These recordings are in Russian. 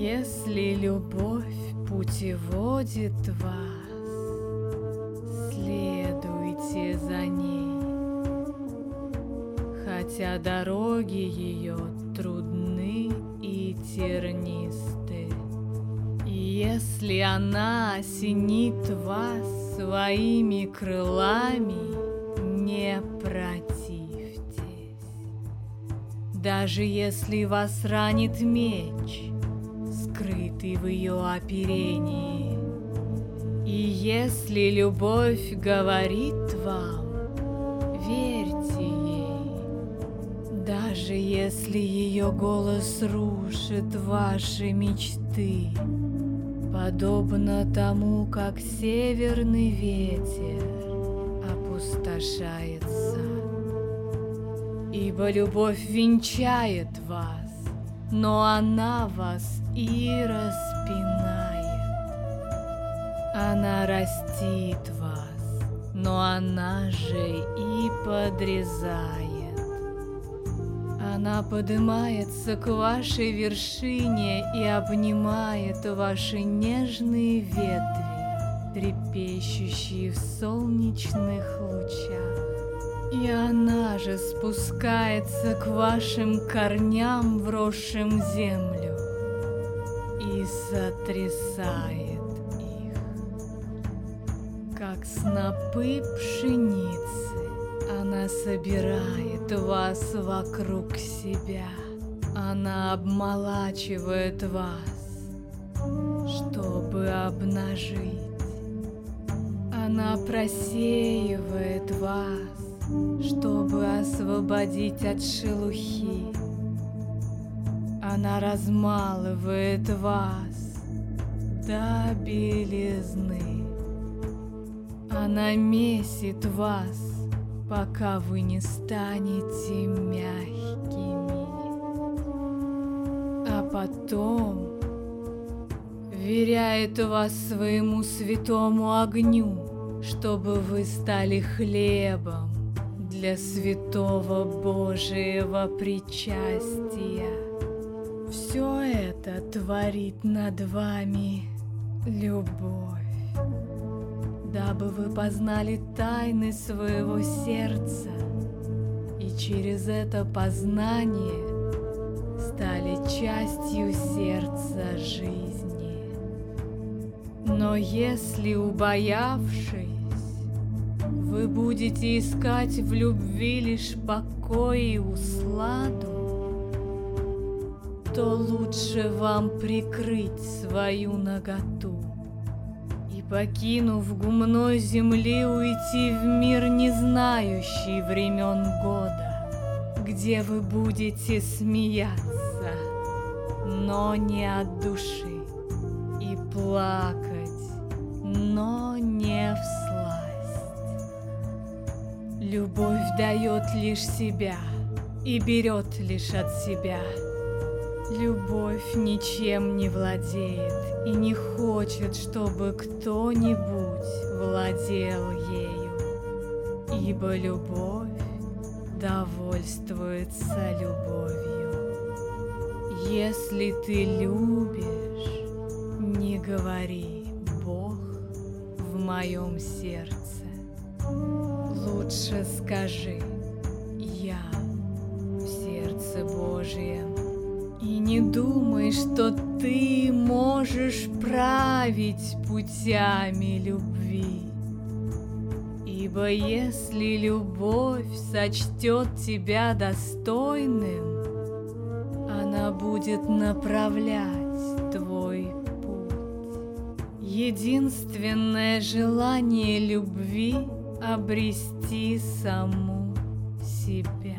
Если любовь путеводит вас, следуйте за ней, хотя дороги ее трудны и тернисты. Если она осенит вас своими крылами, не противьтесь. Даже если вас ранит меч, скрытый в ее оперении. И если любовь говорит вам, верьте ей, даже если ее голос рушит ваши мечты, подобно тому, как северный ветер опустошает сад. Ибо любовь венчает вас, но она вас и распинает. Она растит вас, но она же и подрезает. Она поднимается к вашей вершине и обнимает ваши нежные ветви, трепещущие в солнечных лучах. И она же спускается к вашим корням, вросшим в землю, и сотрясает их, как снопы пшеницы. Она собирает вас вокруг себя. Она обмолачивает вас, чтобы обнажить. Она просеивает вас, чтобы освободить от шелухи. Она размалывает вас до белизны. Она месит вас, пока вы не станете мягкими. А потом веряет вас своему святому огню, чтобы вы стали хлебом для святого Божьего причастия. Все это творит над вами любовь дабы вы познали тайны своего сердца и через это познание стали частью сердца жизни. Но если, убоявшись, вы будете искать в любви лишь покой и усладу, то лучше вам прикрыть свою наготу. Покинув гумной земли, уйти в мир, не знающий времен года, где вы будете смеяться, но не от души, и плакать, но не Любовь дает лишь себя и берет лишь от себя. Любовь ничем не владеет и не хочет, чтобы кто-нибудь владел ею, ибо любовь довольствуется любовью. Если ты любишь, не говори Бог в моем сердце. Лучше скажи Я в сердце Божьем и не думай, что ты можешь править путями любви. Ибо если любовь сочтет тебя достойным, она будет направлять твой путь. Единственное желание любви — обрести саму себя.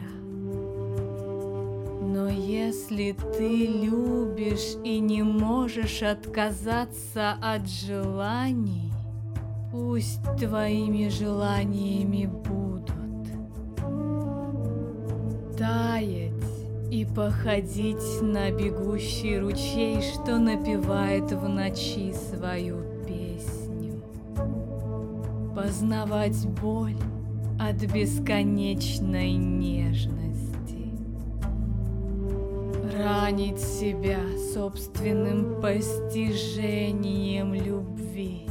Но если ты любишь и не можешь отказаться от желаний, пусть твоими желаниями будут таять и походить на бегущий ручей, что напевает в ночи свою. Познавать боль от бесконечной нежности. Ранить себя собственным постижением любви,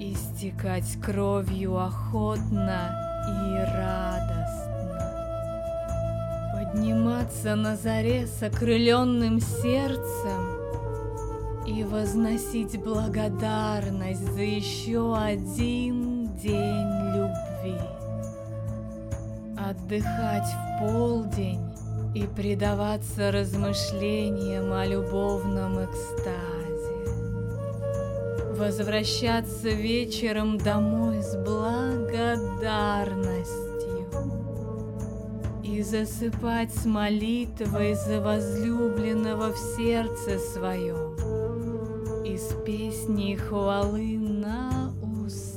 истекать кровью охотно и радостно, подниматься на заре с окрыленным сердцем и возносить благодарность за еще один день любви, отдыхать в полдень и предаваться размышлениям о любовном экстазе. Возвращаться вечером домой с благодарностью. И засыпать с молитвой за возлюбленного в сердце своем из песни хвалы на уста.